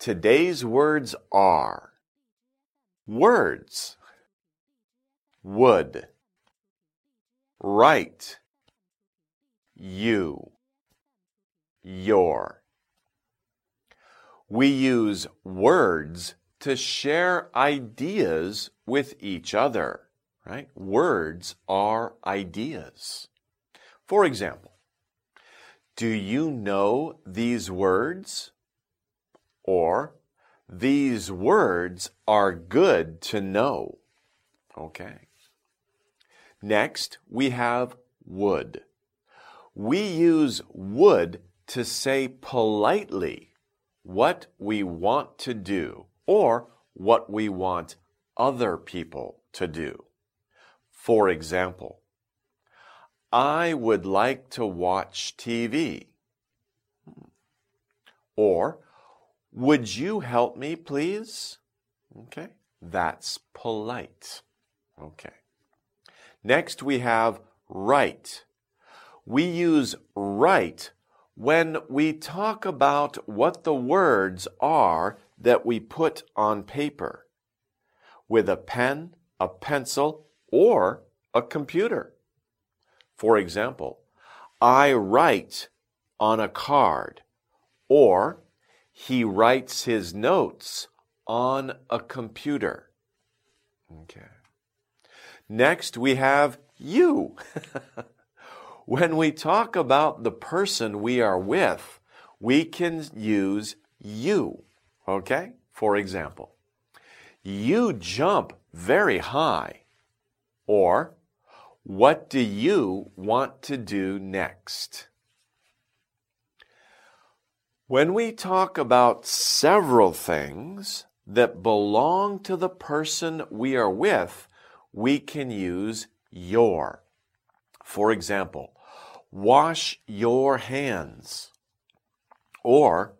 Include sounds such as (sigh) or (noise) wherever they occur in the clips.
Today's words are words, would, write, you, your. We use words to share ideas with each other, right? Words are ideas. For example, do you know these words? Or, these words are good to know. Okay. Next, we have would. We use would to say politely what we want to do or what we want other people to do. For example, I would like to watch TV. Or, would you help me, please? Okay, that's polite. Okay. Next, we have write. We use write when we talk about what the words are that we put on paper with a pen, a pencil, or a computer. For example, I write on a card, or he writes his notes on a computer. Okay. Next, we have you. (laughs) when we talk about the person we are with, we can use you. Okay? For example, you jump very high. Or, what do you want to do next? When we talk about several things that belong to the person we are with, we can use your. For example, wash your hands. Or,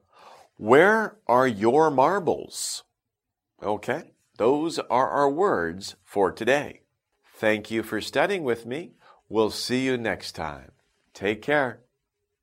where are your marbles? Okay, those are our words for today. Thank you for studying with me. We'll see you next time. Take care.